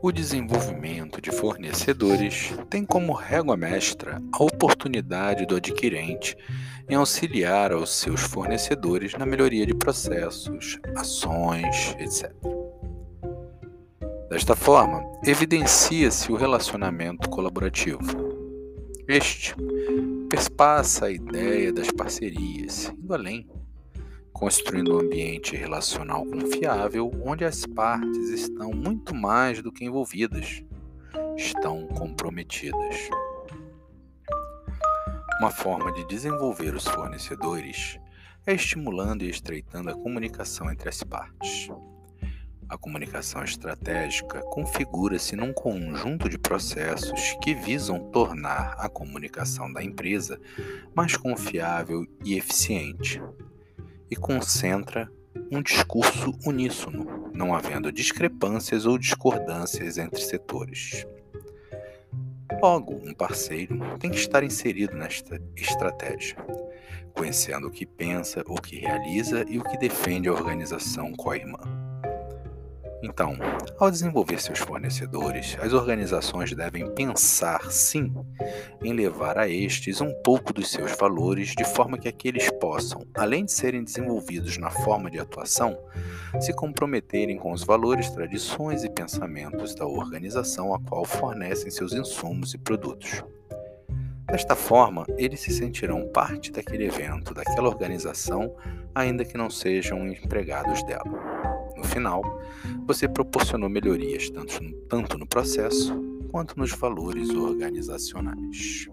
O desenvolvimento de fornecedores tem como régua mestra a oportunidade do adquirente em auxiliar aos seus fornecedores na melhoria de processos, ações, etc. Desta forma, evidencia-se o relacionamento colaborativo. Este perspassa a ideia das parcerias, indo além construindo um ambiente relacional confiável onde as partes estão muito mais do que envolvidas, estão comprometidas. Uma forma de desenvolver os fornecedores é estimulando e estreitando a comunicação entre as partes. A comunicação estratégica configura-se num conjunto de processos que visam tornar a comunicação da empresa mais confiável e eficiente, e concentra um discurso uníssono, não havendo discrepâncias ou discordâncias entre setores. Logo, um parceiro tem que estar inserido nesta estratégia, conhecendo o que pensa, o que realiza e o que defende a organização co-irmã. Então, ao desenvolver seus fornecedores, as organizações devem pensar, sim, em levar a estes um pouco dos seus valores, de forma que aqueles possam, além de serem desenvolvidos na forma de atuação, se comprometerem com os valores, tradições e pensamentos da organização a qual fornecem seus insumos e produtos. Desta forma, eles se sentirão parte daquele evento, daquela organização, ainda que não sejam empregados dela. Final, você proporcionou melhorias tanto no, tanto no processo quanto nos valores organizacionais.